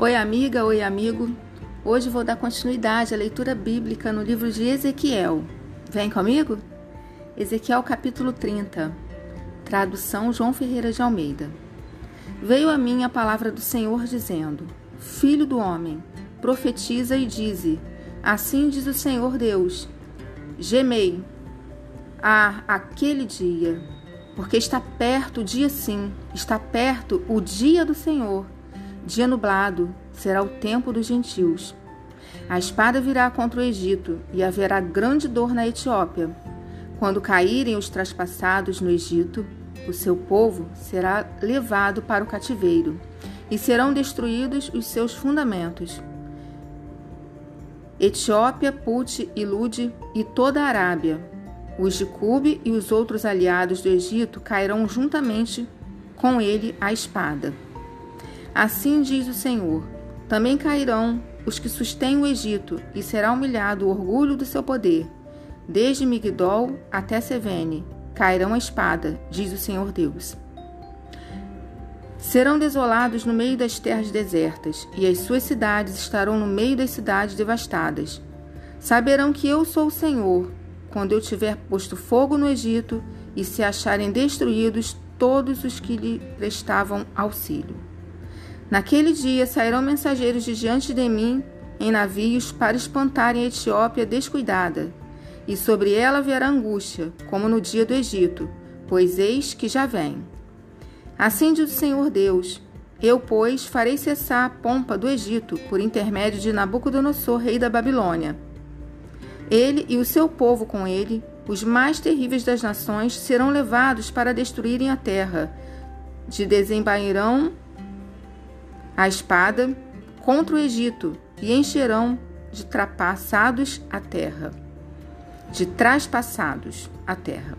Oi, amiga, oi, amigo. Hoje vou dar continuidade à leitura bíblica no livro de Ezequiel. Vem comigo? Ezequiel capítulo 30. Tradução João Ferreira de Almeida. Veio a mim a palavra do Senhor dizendo: Filho do homem, profetiza e dize: Assim diz o Senhor Deus: Gemei a aquele dia, porque está perto o dia sim, está perto o dia do Senhor Dia nublado será o tempo dos gentios. A espada virá contra o Egito e haverá grande dor na Etiópia. Quando caírem os traspassados no Egito, o seu povo será levado para o cativeiro e serão destruídos os seus fundamentos. Etiópia, Put e Lude e toda a Arábia, os de Cube e os outros aliados do Egito cairão juntamente com ele a espada. Assim diz o Senhor: também cairão os que sustêm o Egito, e será humilhado o orgulho do seu poder. Desde Migdol até Sevene cairão a espada, diz o Senhor Deus. Serão desolados no meio das terras desertas, e as suas cidades estarão no meio das cidades devastadas. Saberão que eu sou o Senhor, quando eu tiver posto fogo no Egito e se acharem destruídos todos os que lhe prestavam auxílio. Naquele dia sairão mensageiros de diante de mim em navios para espantarem a Etiópia descuidada, e sobre ela haverá angústia, como no dia do Egito, pois eis que já vem. Assim diz o Senhor Deus: Eu, pois, farei cessar a pompa do Egito por intermédio de Nabucodonosor, rei da Babilônia. Ele e o seu povo com ele, os mais terríveis das nações, serão levados para destruírem a terra. De desembairão a espada contra o Egito e encherão de trapassados a terra, de traspassados a terra.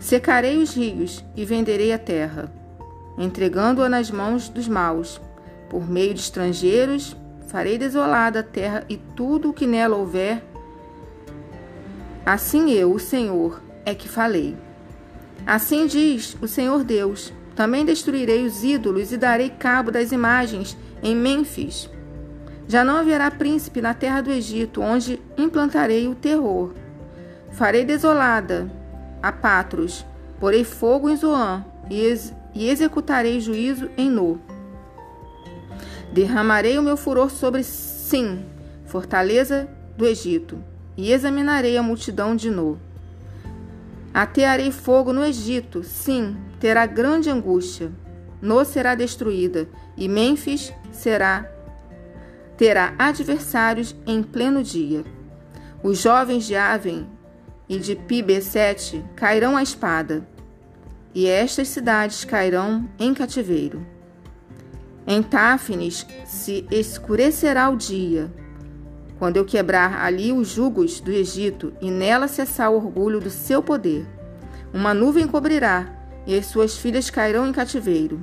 Secarei os rios e venderei a terra, entregando-a nas mãos dos maus. Por meio de estrangeiros, farei desolada a terra e tudo o que nela houver. Assim eu, o Senhor, é que falei. Assim diz o Senhor Deus: também destruirei os ídolos e darei cabo das imagens em Mênfis. Já não haverá príncipe na terra do Egito, onde implantarei o terror. Farei desolada a Patros, porei fogo em Zoã e, ex e executarei juízo em No. Derramarei o meu furor sobre Sim, fortaleza do Egito, e examinarei a multidão de No. Atearei fogo no Egito, sim, terá grande angústia. No será destruída, e Mênfis será terá adversários em pleno dia. Os jovens de Aven e de Pibesete cairão à espada, e estas cidades cairão em cativeiro. Em Táfnis se escurecerá o dia, quando eu quebrar ali os jugos do Egito e nela cessar o orgulho do seu poder. Uma nuvem cobrirá, e as suas filhas cairão em cativeiro.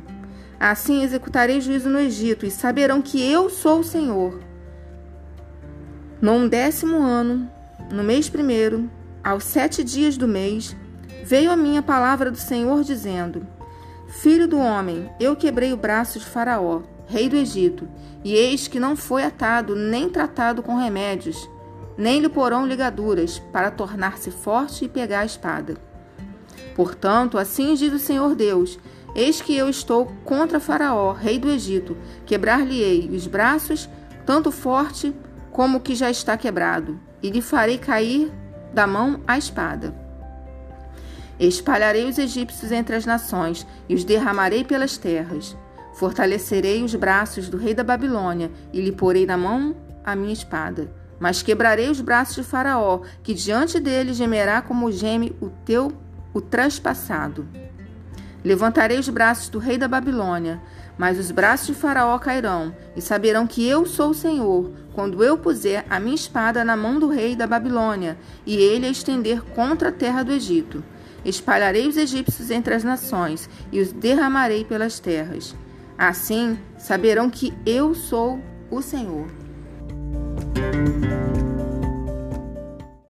Assim executarei juízo no Egito, e saberão que eu sou o Senhor. No décimo ano, no mês primeiro, aos sete dias do mês, veio a minha palavra do Senhor, dizendo: Filho do homem, eu quebrei o braço de Faraó rei do Egito, e eis que não foi atado nem tratado com remédios, nem lhe porão ligaduras, para tornar-se forte e pegar a espada. Portanto, assim diz o Senhor Deus: Eis que eu estou contra Faraó, rei do Egito, quebrar-lhe-ei os braços, tanto forte como que já está quebrado, e lhe farei cair da mão a espada. Espalharei os egípcios entre as nações e os derramarei pelas terras. Fortalecerei os braços do rei da Babilônia e lhe porei na mão a minha espada. Mas quebrarei os braços de Faraó, que diante dele gemerá como geme o teu o transpassado. Levantarei os braços do rei da Babilônia, mas os braços de Faraó cairão, e saberão que eu sou o Senhor, quando eu puser a minha espada na mão do rei da Babilônia, e ele a estender contra a terra do Egito. Espalharei os egípcios entre as nações, e os derramarei pelas terras. Assim saberão que eu sou o Senhor.